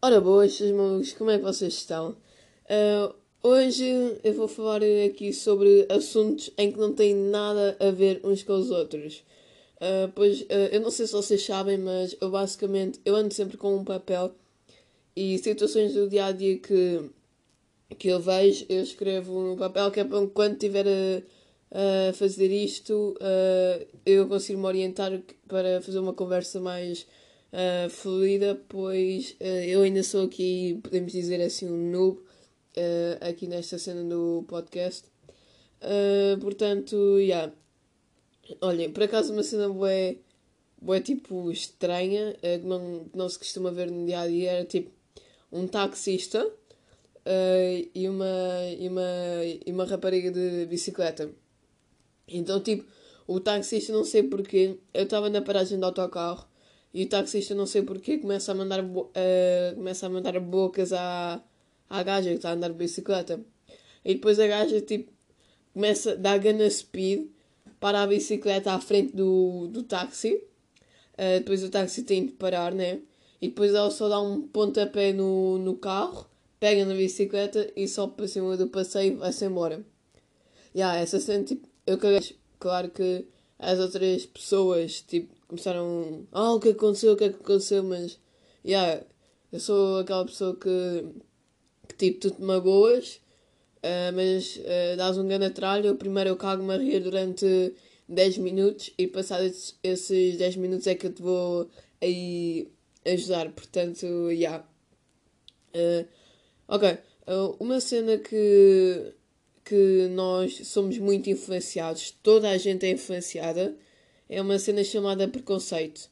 Ora boas, seus malucos, como é que vocês estão? Uh, hoje eu vou falar aqui sobre assuntos em que não têm nada a ver uns com os outros. Uh, pois uh, eu não sei se vocês sabem, mas eu basicamente eu ando sempre com um papel e situações do dia a dia que, que eu vejo, eu escrevo no papel que é para quando estiver a, a fazer isto uh, eu consigo me orientar para fazer uma conversa mais uh, fluida, pois uh, eu ainda sou aqui, podemos dizer assim, um noob aqui nesta cena do podcast. portanto, já. Yeah. Olhem, por acaso uma cena bué, bué tipo estranha, que não, que não se costuma ver no dia a dia, era tipo um taxista e, uma, e, uma, e uma rapariga de bicicleta. Então, tipo, o taxista, não sei porquê, eu estava na paragem do autocarro e o taxista, não sei porquê, começa a mandar, uh, começa a mandar bocas à, à gaja que está a andar de bicicleta. E depois a gaja, tipo, começa a dar gana speed para a bicicleta à frente do, do táxi. Uh, depois o táxi tem de parar, né? E depois ela só dá um pontapé no, no carro, pega na bicicleta e sobe para cima do passeio e vai-se embora. Yeah, essa cena, tipo, eu caguei. Claro que as outras pessoas, tipo, começaram. Ah, o que aconteceu, o que aconteceu, mas. Yeah, eu sou aquela pessoa que. que tipo, tu te magoas, uh, mas uh, dás um grande atralho. Primeiro eu cago-me a rir durante 10 minutos e passados esses 10 minutos é que eu te vou aí ajudar. Portanto, yeah. Uh, ok. uma cena que. que nós somos muito influenciados, toda a gente é influenciada é uma cena chamada preconceito.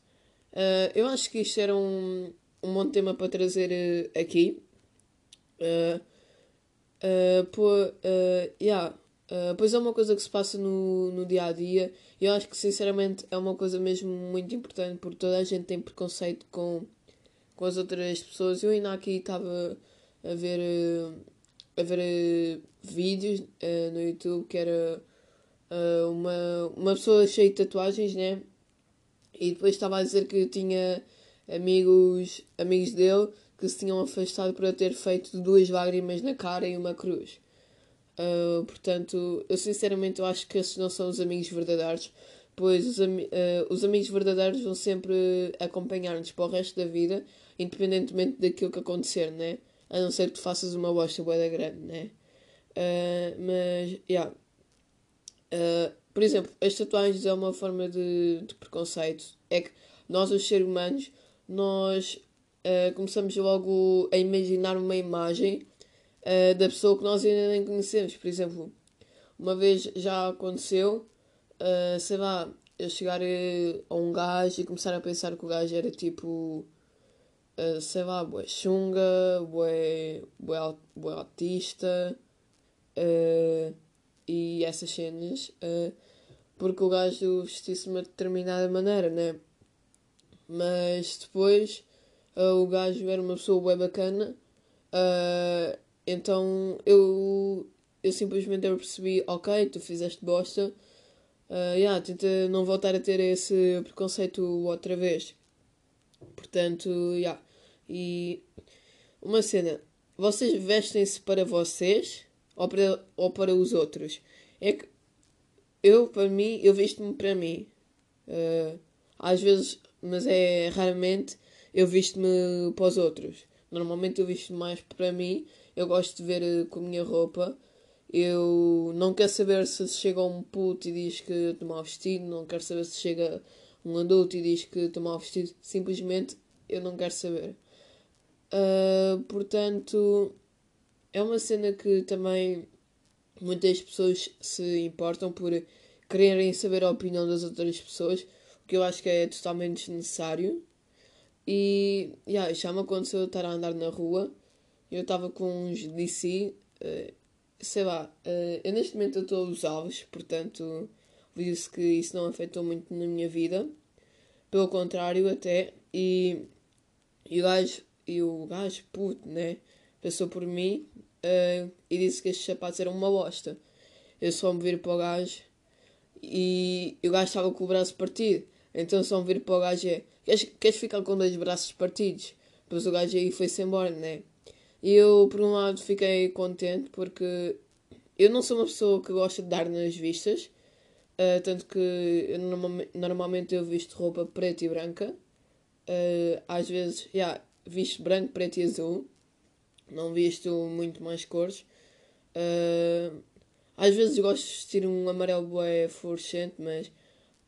Uh, eu acho que isto era um, um bom tema para trazer uh, aqui. Uh, uh, uh, yeah. Uh, pois é uma coisa que se passa no, no dia a dia e eu acho que sinceramente é uma coisa mesmo muito importante porque toda a gente tem preconceito com, com as outras pessoas. Eu ainda aqui estava a ver, a ver vídeos no YouTube que era uma, uma pessoa cheia de tatuagens, né? E depois estava a dizer que tinha amigos, amigos dele que se tinham afastado por ter feito duas lágrimas na cara e uma cruz. Uh, portanto, eu sinceramente eu acho que esses não são os amigos verdadeiros, pois os, uh, os amigos verdadeiros vão sempre acompanhar-nos para o resto da vida, independentemente daquilo que acontecer, né? A não ser que tu faças uma bosta boeda grande, né? Uh, mas, yeah, Uh, por exemplo, as tatuagens é uma forma de, de, preconceito. É que nós, os seres humanos, nós uh, começamos logo a imaginar uma imagem uh, da pessoa que nós ainda nem conhecemos. Por exemplo, uma vez já aconteceu, sei lá, eu chegar a um gajo e começar a pensar que o gajo era tipo, sei lá, bué chunga, bué, bué, bué autista. Uh, e essas cenas, uh, porque o gajo vestia-se de uma determinada maneira, né? Mas depois o gajo era uma pessoa bem bacana, então eu, eu simplesmente eu percebi: ok, tu fizeste bosta, uh, yeah, tenta não voltar a ter esse preconceito outra vez. Portanto, yeah. E uma cena, vocês vestem-se para vocês ou para, ou para os outros. É que eu, para mim, eu visto-me para mim. Uh, às vezes, mas é raramente, eu visto-me para os outros. Normalmente eu visto mais para mim. Eu gosto de ver uh, com a minha roupa. Eu não quero saber se chega um puto e diz que estou mal vestido. Não quero saber se chega um adulto e diz que estou mal vestido. Simplesmente eu não quero saber. Uh, portanto, é uma cena que também muitas pessoas se importam por quererem saber a opinião das outras pessoas, o que eu acho que é totalmente desnecessário. E yeah, já me aconteceu estar a andar na rua eu estava com uns DC, uh, sei lá, uh, eu neste momento estou a usá-los, portanto, disse que isso não afetou muito na minha vida, pelo contrário, até. E, e o gajo, e o gajo, puto, né, passou por mim uh, e disse que estes sapatos eram uma bosta. eu só me viro para o gajo e o gajo estava com o braço partido. Então só me viro para o gajo é: queres, queres ficar com dois braços partidos? Depois o gajo aí foi-se embora, né? E eu, por um lado, fiquei contente porque eu não sou uma pessoa que gosta de dar nas vistas. Uh, tanto que eu, normalmente eu visto roupa preta e branca. Uh, às vezes, yeah, visto branco, preto e azul. Não visto muito mais cores. Uh, às vezes gosto de vestir um amarelo bué fluorescente, mas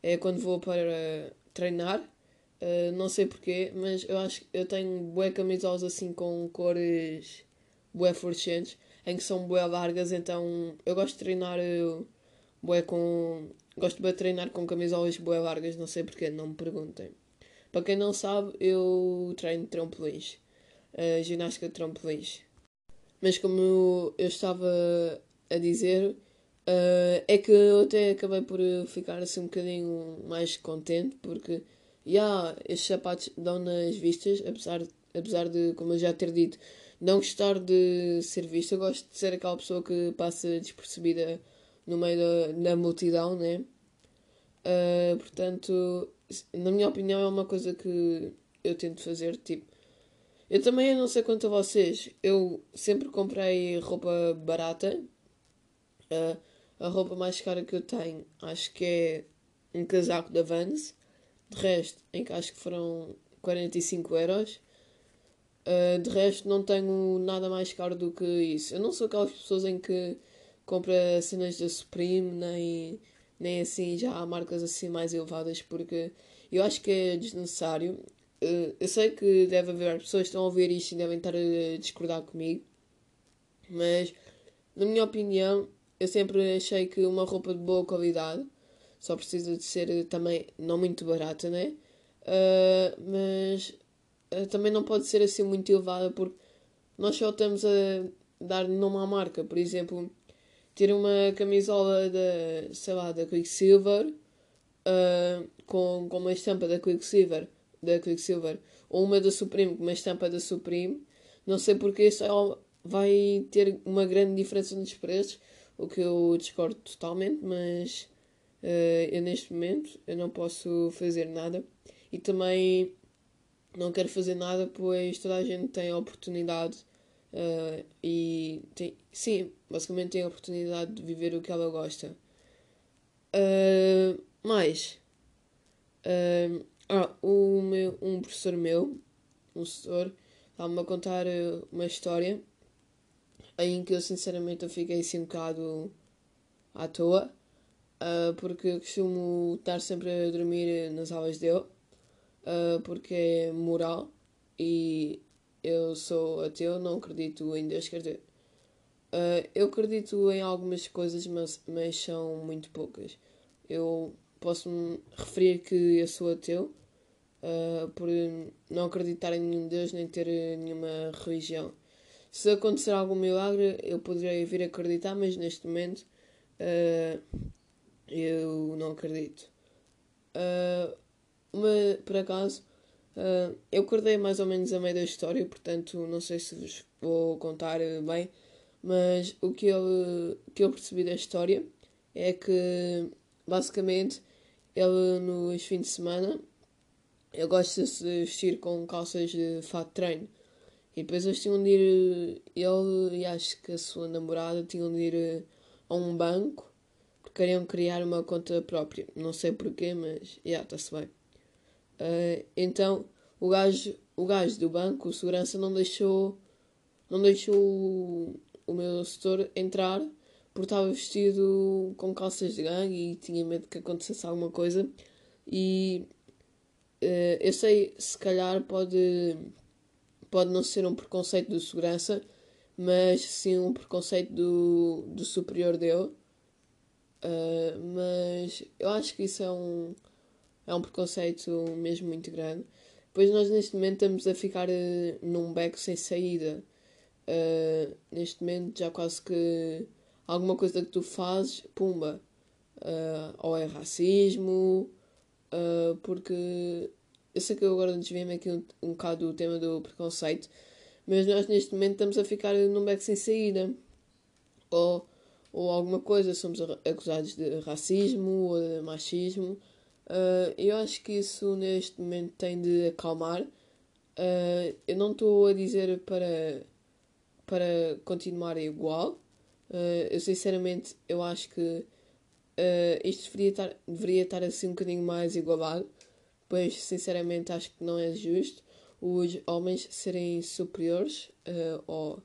é quando vou para treinar. Uh, não sei porquê, mas eu acho que eu tenho bué camisolas assim com cores bué fluorescentes, em que são bué largas, então eu gosto de treinar uh, bué com... Gosto de treinar com camisolas bué largas, não sei porquê, não me perguntem. Para quem não sabe, eu treino trampolins, uh, ginástica de trampolins. Mas como eu estava a dizer, uh, é que eu até acabei por ficar assim um bocadinho mais contente, porque, já, yeah, estes sapatos dão nas vistas, apesar, apesar de, como eu já ter dito, não gostar de ser vista, eu gosto de ser aquela pessoa que passa despercebida no meio da, da multidão, né? Uh, portanto, na minha opinião, é uma coisa que eu tento fazer. Tipo, eu também não sei quanto a vocês, eu sempre comprei roupa barata. Uh, a roupa mais cara que eu tenho, acho que é um casaco da Vans. De resto, em que acho que foram 45 euros. Uh, de resto, não tenho nada mais caro do que isso. Eu não sou aquelas pessoas em que compra cenas da Supreme, nem, nem assim já há marcas assim mais elevadas, porque eu acho que é desnecessário. Uh, eu sei que deve haver pessoas que estão a ouvir isto e devem estar a discordar comigo, mas, na minha opinião, eu sempre achei que uma roupa de boa qualidade só precisa de ser também não muito barata, né? Uh, mas uh, também não pode ser assim muito elevada porque nós só estamos a dar nome à marca. Por exemplo, ter uma camisola da, sei lá, da Quicksilver uh, com, com uma estampa da Quicksilver, da Quicksilver ou uma da Supreme com uma estampa da Supreme, não sei porque só vai ter uma grande diferença nos preços o que eu discordo totalmente, mas uh, eu neste momento eu não posso fazer nada. E também não quero fazer nada pois toda a gente tem a oportunidade uh, e tem, sim, basicamente tem a oportunidade de viver o que ela gosta. Uh, mais uh, ah, o meu, um professor meu, um professor, estava-me a contar uma história em que eu sinceramente eu fiquei assim um bocado à toa, uh, porque eu costumo estar sempre a dormir nas aulas dele, uh, porque é moral e eu sou ateu, não acredito em Deus, quer dizer, uh, eu acredito em algumas coisas, mas, mas são muito poucas. Eu posso me referir que eu sou ateu por não acreditar em nenhum Deus nem ter nenhuma religião se acontecer algum milagre, eu poderia vir acreditar, mas neste momento uh, eu não acredito. Uh, uma, por acaso, uh, eu acordei mais ou menos a meio da história, portanto não sei se vos vou contar bem, mas o que eu, que eu percebi da história é que basicamente ele nos fins de semana ele gosta de se vestir com calças de fato de treino e depois eles tinham de ir, ele e acho que a sua namorada tinham de ir a um banco porque queriam criar uma conta própria. Não sei porquê, mas já yeah, está-se bem. Uh, então o gajo, o gajo do banco, o segurança, não deixou, não deixou o, meu setor entrar porque estava vestido com calças de gangue e tinha medo que acontecesse alguma coisa. E uh, eu sei, se calhar pode pode não ser um preconceito do segurança, mas sim um preconceito do, do superior dele. Uh, mas eu acho que isso é um, é um preconceito mesmo muito grande. Pois nós neste momento estamos a ficar uh, num beco sem saída. Uh, neste momento já quase que alguma coisa que tu fazes, pumba. Uh, ou é racismo, porque eu sei que agora desviei-me aqui um, um bocado do tema do preconceito, mas nós neste momento estamos a ficar num beco sem saída. Ou, ou alguma coisa, somos acusados de racismo ou de machismo. Uh, eu acho que isso neste momento tem de acalmar. Uh, eu não estou a dizer para, para continuar igual. Uh, eu sinceramente eu acho que isto deveria estar, deveria estar assim um bocadinho mais igualado, pois sinceramente acho que não é justo os homens serem superiores, ou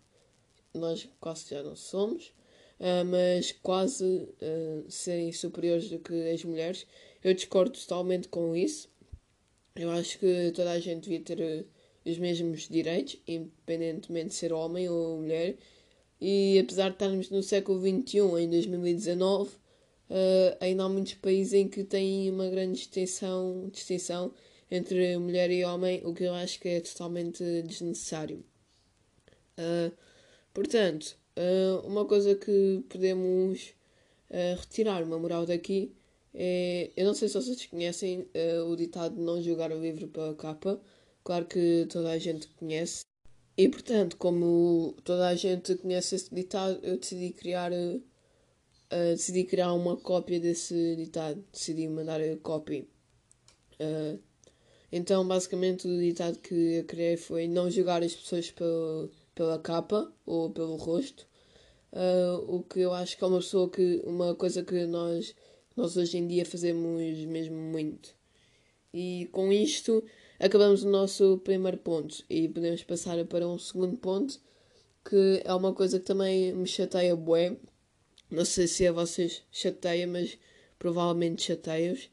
nós quase já não somos, uh, mas quase uh, serem superiores do que as mulheres. Eu discordo totalmente com isso. Eu acho que toda a gente devia ter uh, os mesmos direitos, independentemente de ser homem ou mulher. E apesar de estarmos no século XXI, em 2019, ainda há muitos países em que têm uma grande distinção, distinção entre mulher e homem, o que eu acho que é totalmente desnecessário. Uh, portanto, Uh, uma coisa que podemos uh, retirar uma moral daqui é. Eu não sei se vocês conhecem uh, o ditado de não julgar o livro pela capa. Claro que toda a gente conhece. E portanto, como toda a gente conhece esse ditado, eu decidi criar. decidi criar uma cópia desse ditado. Decidi mandar a cópia. então, basicamente, o ditado que eu criei foi não julgar as pessoas pelo pela capa ou pelo rosto, uh, o que eu acho que é uma pessoa que uma coisa que nós nós hoje em dia fazemos mesmo muito. E com isto acabamos o nosso primeiro ponto e podemos passar para um segundo ponto que é uma coisa que também me chateia bué. Não sei se a vocês chateia, mas provavelmente chateia-os.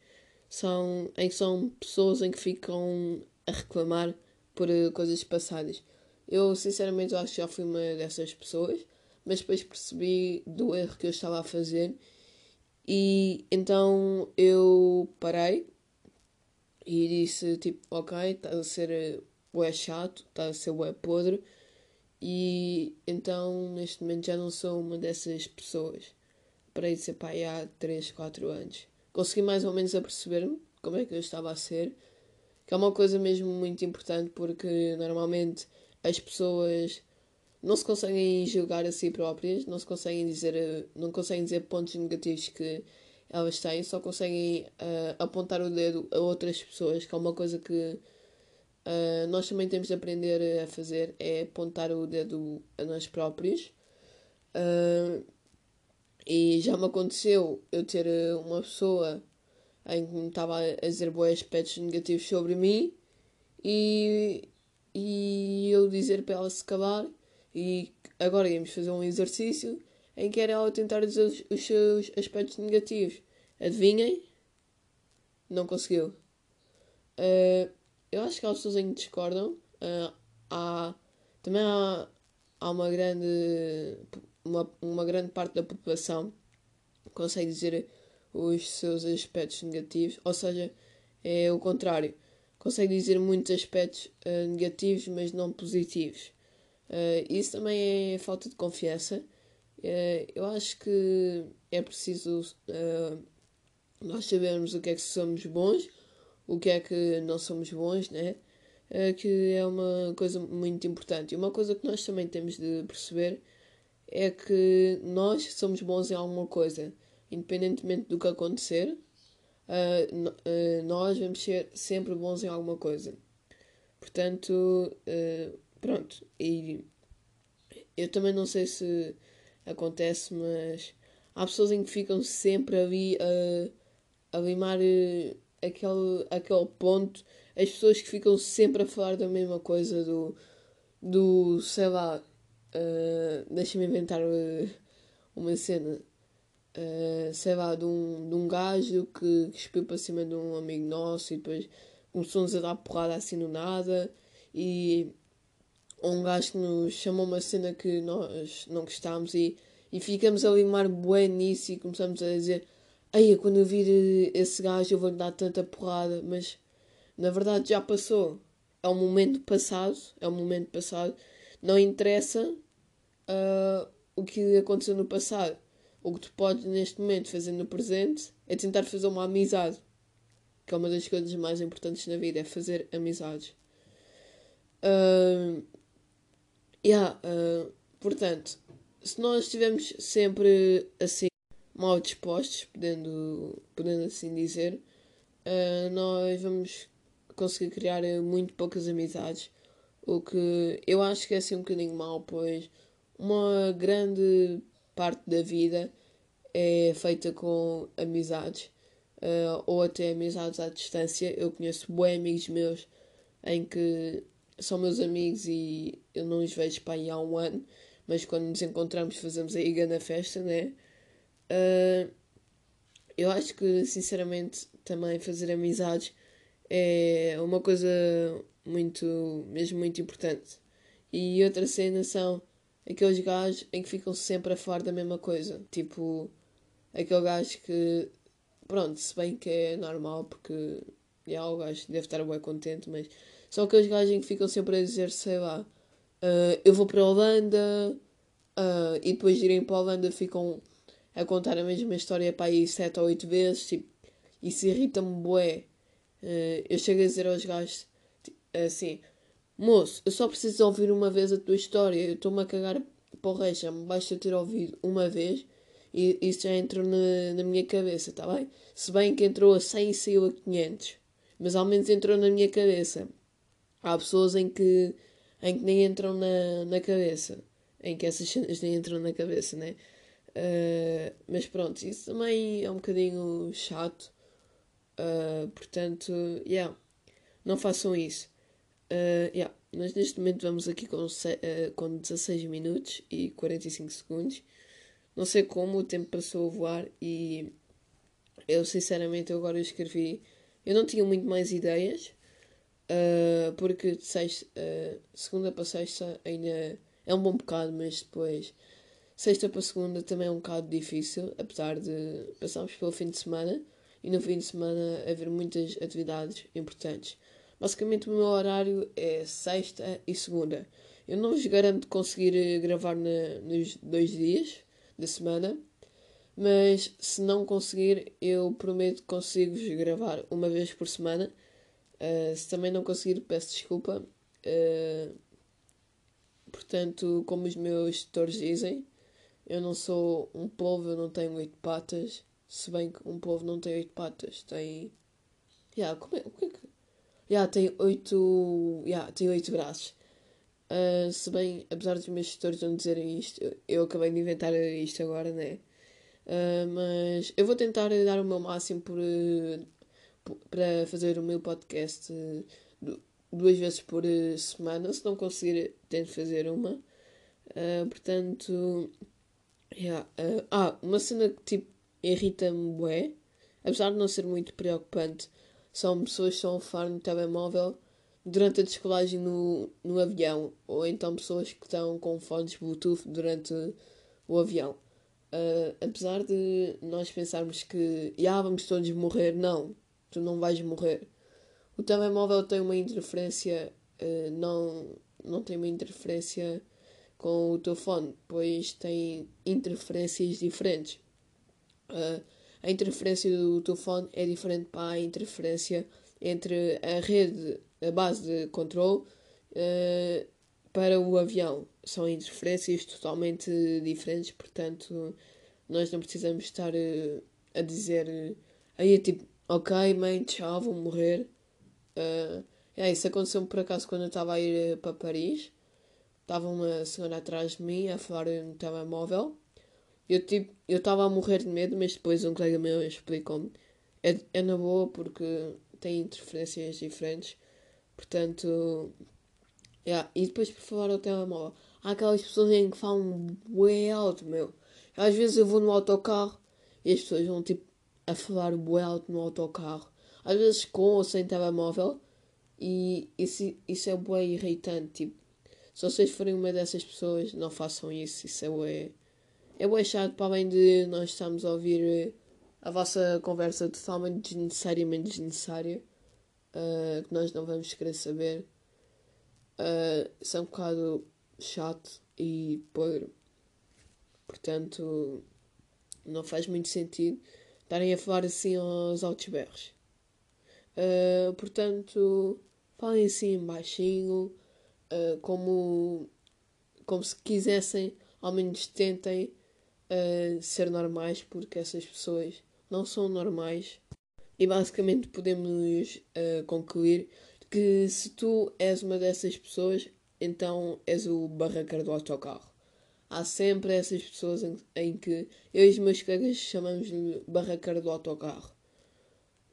São, em são pessoas em que ficam a reclamar por coisas passadas. Eu, sinceramente, acho que já fui uma dessas pessoas, mas depois percebi do erro que eu estava a fazer e então eu parei e disse, tipo, ok, está a ser bué chato, está a ser bué podre e então neste momento já não sou uma dessas pessoas. Parei de ser pai há 3, 4 anos. Consegui mais ou menos a perceber-me como é que eu estava a ser, que é uma coisa mesmo muito importante porque normalmente as pessoas não se conseguem julgar a si próprias, não se conseguem dizer, não conseguem dizer pontos negativos que elas têm, só conseguem uh, apontar o dedo a outras pessoas, que é uma coisa que uh, nós também temos de aprender a fazer, é apontar o dedo a nós próprios. Uh, e já me aconteceu eu ter uma pessoa em que me estava a dizer bons aspectos negativos sobre mim e e eu dizer para ela se calar e agora íamos fazer um exercício em que era ela tentar dizer os, seus aspectos negativos. Adivinhem? Não conseguiu. Uh, eu acho que há pessoas em que discordam. Uh, há, também há, há uma grande uma, uma grande parte da população que consegue dizer os seus aspectos negativos, ou seja, é o contrário consegue dizer muitos aspectos uh, negativos, mas não positivos. Isso também é falta de confiança. Uh, eu acho que é preciso nós sabermos o que é que somos bons, o que é que não somos bons, né? que é uma coisa muito importante. E uma coisa que nós também temos de perceber é que nós somos bons em alguma coisa, independentemente do que acontecer nós vamos ser sempre bons em alguma coisa. Portanto, pronto. E eu também não sei se acontece, mas há pessoas em que ficam sempre ali a, a limar aquele, aquele ponto. As pessoas que ficam sempre a falar da mesma coisa, do, do sei lá, uh, deixa-me inventar uma cena uh, sei lá, de um, de um gajo que, que espiou para cima de um amigo nosso e depois começou-nos a dar porrada assim no nada e um gajo que nos chamou uma cena que nós não gostámos e, e ficamos a limar bué nisso e começamos a dizer Ei, quando eu vir esse gajo eu vou-lhe dar tanta porrada, mas na verdade já passou. É um momento passado, é um momento passado. Não interessa uh, o que aconteceu no passado. O que tu podes neste momento fazer no presente é tentar fazer uma amizade. Que é uma das coisas mais importantes na vida, é fazer amizades. Uh, yeah, uh, portanto, se nós estivermos sempre assim mal dispostos, podendo, podendo assim dizer, uh, nós vamos conseguir criar muito poucas amizades. O que eu acho que é assim um bocadinho mal, pois uma grande parte da vida é feita com amizades. Uh, ou até amizades à distância. Eu conheço bons amigos meus em que são meus amigos e eu não os vejo para aí há um ano, mas quando nos encontramos fazemos a na festa, né? Uh, eu acho que, sinceramente, também fazer amizades é uma coisa muito, mesmo muito importante. E outra cena são aqueles gajos em que ficam sempre a falar da mesma coisa. Tipo, aquele gajo que, pronto, se bem que é normal porque já, o gajo deve estar bem contente, mas são aqueles gajos em que ficam sempre a dizer, sei lá, uh, eu vou para a Holanda uh, e depois de irem para a Holanda ficam a contar a mesma história para aí sete ou oito vezes, tipo, isso irrita-me bué. Uh, eu chego a dizer aos gajos assim, moço, eu só preciso ouvir uma vez a tua história, eu estou-me a cagar para o resto, me basta ter ouvido uma vez e isso já entrou na, na minha cabeça, tá bem? Se bem que entrou a 100 e saiu a 500, mas ao menos entrou na minha cabeça. Há pessoas em que, em que nem entram na, na cabeça. Em que essas cenas nem entram na cabeça, né? Uh, mas pronto, isso também é um bocadinho chato. Uh, portanto, yeah, não façam isso. Uh, yeah, nós neste momento vamos aqui com, uh, com 16 minutos e 45 segundos. Não sei como o tempo passou a voar e eu sinceramente eu agora escrevi. Eu não tinha muito mais ideias. Uh, porque de sexta, uh, segunda para sexta ainda é um bom bocado, mas depois sexta para segunda também é um bocado difícil, apesar de passarmos pelo fim de semana e no fim de semana haver muitas atividades importantes. Basicamente o meu horário é sexta e segunda. Eu não vos garanto conseguir gravar na, nos dois dias da semana, mas se não conseguir, eu prometo que consigo-vos gravar uma vez por semana Uh, se também não conseguir, peço desculpa. Uh, portanto, como os meus tutores dizem, eu não sou um povo, eu não tenho oito patas. Se bem que um povo não tem oito patas, tem. Yeah, como é, é que. Yeah, tem oito. Yeah, tem oito braços. Uh, se bem, apesar dos meus tutores não dizerem isto, eu, eu acabei de inventar isto agora, né? Uh, mas eu vou tentar dar o meu máximo por para fazer o meu podcast eh, duas vezes por eh, semana. Se não conseguir, tento fazer uma. Uh, portanto, yeah. uh, ah, uma cena que tipo irrita-me bué, apesar de não ser muito preocupante, são pessoas que estão a falar no telemóvel durante a descolagem no, no avião, ou então pessoas que estão com fones Bluetooth durante o avião. Uh, apesar de nós pensarmos que já vamos todos morrer, não tu não vais morrer. O telemóvel tem uma interferência, uh, não, não tem uma interferência com o teu fone, pois tem interferências diferentes. Uh, a interferência do telefone é diferente para a interferência entre a rede, a base de controle, uh, para o avião. São interferências totalmente diferentes, portanto, nós não precisamos estar a dizer. Aí é tipo, ok, mãe, tchau, vou morrer. Uh, é, isso aconteceu por acaso quando eu estava a ir eh, para Paris. Estava uma senhora atrás de mim a falar no telemóvel. Eu tipo, eu estava a morrer de medo, mas depois um colega meu explicou-me. É, é na boa porque tem interferências diferentes. Portanto, yeah. e depois por falar ao telemóvel. Há aquelas pessoas em que falam bem alto, meu. Às vezes eu vou no autocarro e as pessoas vão tipo a falar bué alto no autocarro, às vezes com ou sem telemóvel, e isso, isso é bué irritante, tipo, se vocês forem uma dessas pessoas, não façam isso, isso é bué, é bué chato, para além de nós estarmos a ouvir eh, a vossa conversa totalmente desnecessariamente desnecessária, uh, que nós não vamos querer saber, uh, isso é um bocado chato e podre. Portanto, não faz muito sentido estarem a falar assim aos altos berros. Uh, portanto, falem assim baixinho, uh, como, como se quisessem ao menos tentem uh, ser normais, porque essas pessoas não são normais. E basicamente podemos concluir que se tu és uma dessas pessoas, então és o barraqueiro do autocarro. Há sempre essas pessoas em, em que eu e os meus colegas chamamos-lhe barraqueiro do autocarro.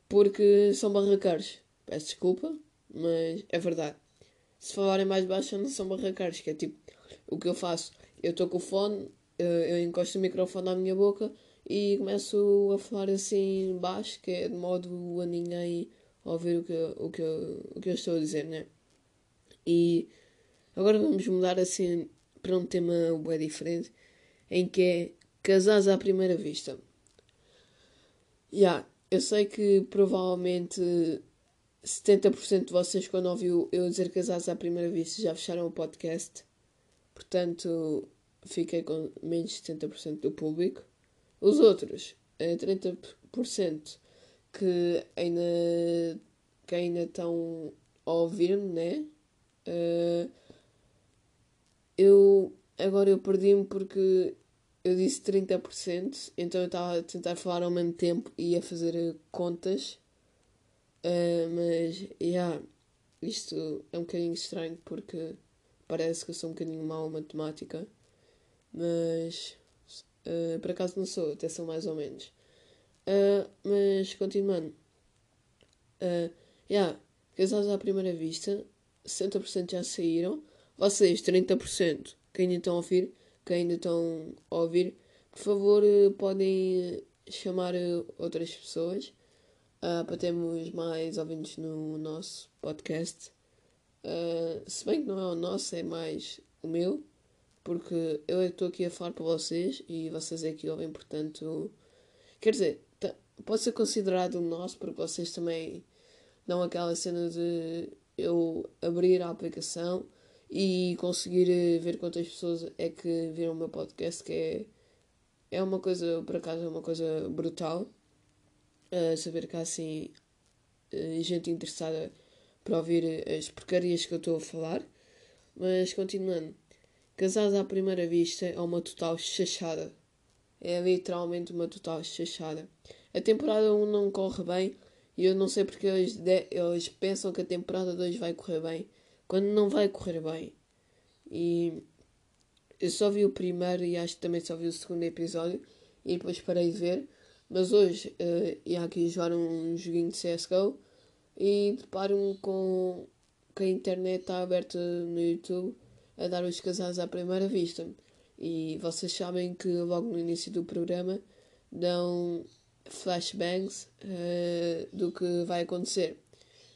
Porque são barraqueiros. Peço desculpa, mas é verdade. Se falarem mais baixo, não são barraqueiros, que é tipo o que eu faço. Eu estou com o fone, eh, eu encosto o microfone à minha boca e começo a falar assim baixo, que é de modo a ninguém ouvir o que, o que, o que eu estou a dizer, né? E agora vamos mudar assim para um tema bem diferente, em que é casados à primeira vista. Já, yeah, eu sei que provavelmente 70% de vocês, quando ouviu eu dizer casados à primeira vista, já fecharam o podcast. Portanto, fiquei com menos de 70% do público. Os outros, 30% que ainda, que ainda estão a ouvir-me, né? Uh, eu agora eu perdi-me porque eu disse 30%, então eu estava a tentar falar ao mesmo tempo e a fazer contas. Uh, mas, yeah, isto é um bocadinho estranho porque parece que eu sou um bocadinho mau a matemática. Mas, uh, por acaso não sou, até sou mais ou menos. Uh, mas, continuando. Uh, yeah, casados à primeira vista, 60% já saíram vocês, 30%, que ainda estão a ouvir, que ainda estão a ouvir, por favor, eh, podem chamar eh, outras pessoas uh, para termos mais ouvintes no nosso podcast. Uh, se bem que não é o nosso, é mais o meu, porque eu estou aqui a falar para vocês e vocês é que ouvem, portanto, quer dizer, pode ser considerado o nosso, porque vocês também dão aquela cena de eu abrir a aplicação e conseguir eh, ver quantas pessoas é que viram o meu podcast, que é, é uma coisa, por acaso, é uma coisa brutal. Uh, saber que há assim uh, gente interessada para ouvir as porcarias que eu estou a falar. Mas continuando, Casados à Primeira Vista é uma total chachada. É literalmente uma total chachada. A temporada 1 não corre bem e eu não sei porque eles, eles pensam que a temporada 2 vai correr bem quando não vai correr bem. E eu só vi o primeiro e acho que também só vi o segundo episódio e depois parei de ver. Mas hoje uh, ia aqui jogar um joguinho de CSGO e deparo-me com que a internet está aberta no YouTube a dar os casais à primeira vista. E vocês sabem que logo no início do programa dão flashbangs uh, do que vai acontecer.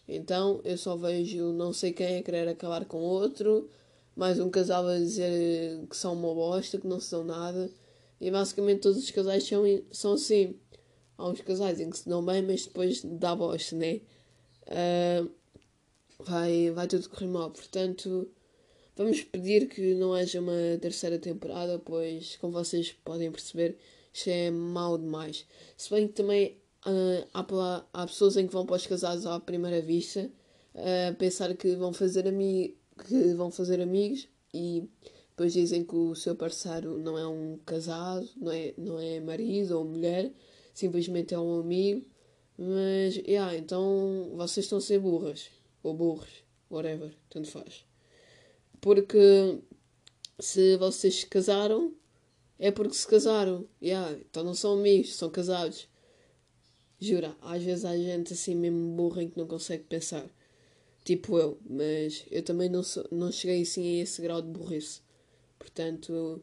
Então eu só vejo não sei quem a querer acabar com outro, mais um casal a dizer que são uma bosta, que não são nada. E basicamente todos os casais são, são assim. Há uns casais em que se dão bem, mas depois dá bosta, né? Uh, vai, vai tudo correr mal. Portanto, vamos pedir que não haja uma terceira temporada, pois, como vocês podem perceber, isto é mau demais. Se bem que também Uh, há, há pessoas em que vão para os casados à primeira vista uh, pensar que vão fazer ami que vão fazer amigos e depois dizem que o seu parceiro não é um casado, não é, não é marido ou mulher, simplesmente é um amigo. Mas, yeah, então vocês estão a ser burras, ou burros, whatever, tanto faz. Porque se vocês se casaram, é porque se casaram, yeah, então não são amigos, são casados. Jura, às vezes há gente assim mesmo burra em que não consegue pensar. Tipo eu, mas eu também não, sou, não cheguei assim a esse grau de burrice. Portanto,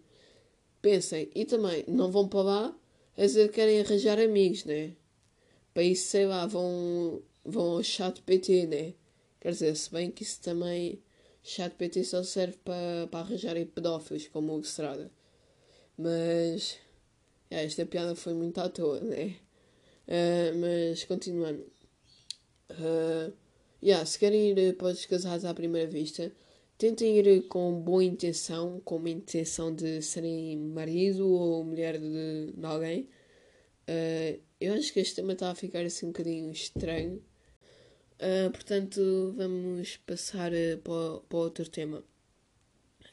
pensem. E também, não vão para lá a dizer que querem arranjar amigos, né? Para isso, sei lá, vão, vão ao chat PT, né? Quer dizer, se bem que isso também. Chat PT só serve para, para arranjarem pedófilos, como o Estrada. Mas. É, esta piada foi muito à toa, né? Uh, mas continuando. Uh, yeah, se querem ir para os casados à primeira vista, tentem ir com boa intenção, com uma intenção de serem marido ou mulher de, de alguém. Uh, eu acho que este tema está a ficar assim um bocadinho estranho. Uh, portanto, vamos passar uh, para, para outro tema.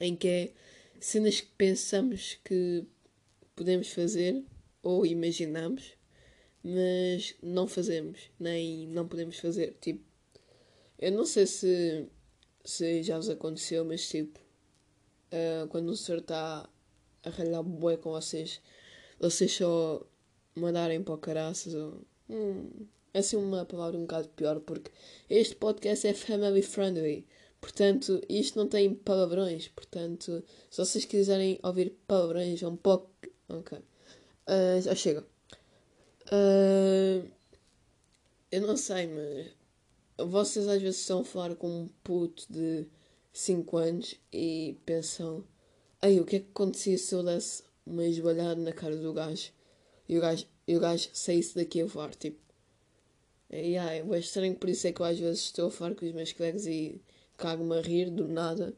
Em que é cenas que pensamos que podemos fazer ou imaginamos, mas não fazemos, nem não podemos fazer. Tipo, eu não sei se, se já vos aconteceu, mas tipo, uh, quando o senhor está a ralhar bué com vocês, vocês só mandarem para o caraças ou. Hum, é assim uma palavra um bocado pior, porque este podcast é family friendly. Portanto, isto não tem palavrões. Portanto, se vocês quiserem ouvir palavrões, é um pouco. Ok. Uh, já chega. Uh, eu não sei, mas. Vocês às vezes estão a falar com um puto de 5 anos e pensam: Ei, o que é que acontecia se eu desse uma esbalhada na cara do gajo e o gajo, e o gajo saísse daqui a voar? Tipo, é, yeah, é estranho, por isso é que eu às vezes estou a falar com os meus colegas e cago-me a rir do nada,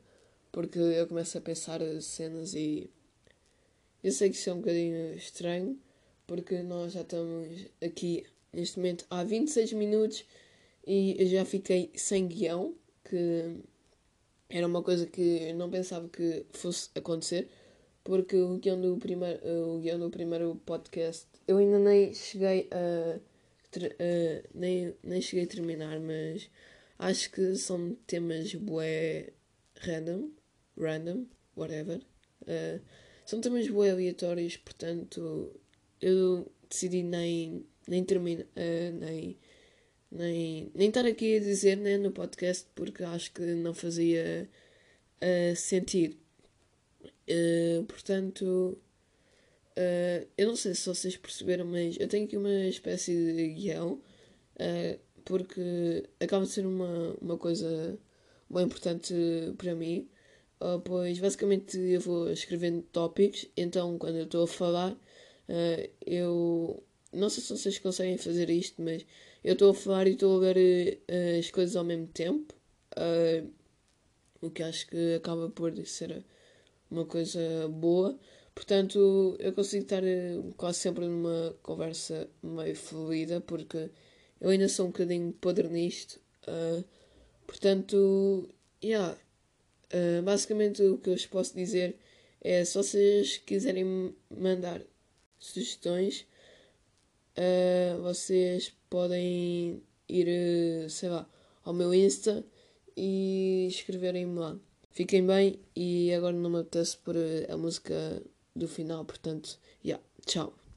porque eu começo a pensar cenas e eu sei que isso é um bocadinho estranho, porque nós já estamos aqui neste momento há 26 minutos e eu já fiquei sem guião, que era uma coisa que eu não pensava que fosse acontecer, porque o guião do primeiro, o guião do primeiro podcast eu ainda nem cheguei a nem, nem cheguei a terminar, mas acho que são temas bué random, random, whatever. Uh, são temas bué aleatórios, portanto eu decidi nem, nem terminar, uh, nem, nem, nem estar aqui a dizer né, no podcast porque acho que não fazia uh, sentido. Uh, portanto, eu não sei se vocês perceberam, mas eu tenho aqui uma espécie de guião, porque acaba de ser uma, uma coisa bem importante para mim, pois basicamente eu vou escrevendo tópicos, então quando eu estou a falar, eu não sei se vocês conseguem fazer isto, mas eu estou a falar e estou a ver as coisas ao mesmo tempo, o que acho que acaba por ser uma coisa boa. Portanto, eu consigo estar quase sempre numa conversa meio fluida, porque eu ainda sou um bocadinho podre nisto. Uh, portanto, yeah. Uh, basicamente o que eu vos posso dizer é se vocês quiserem mandar sugestões, uh, vocês podem ir, sei lá, ao meu Insta e escreverem-me lá. Fiquem bem e agora não me apetece por a música do final, portanto, yeah, tchau.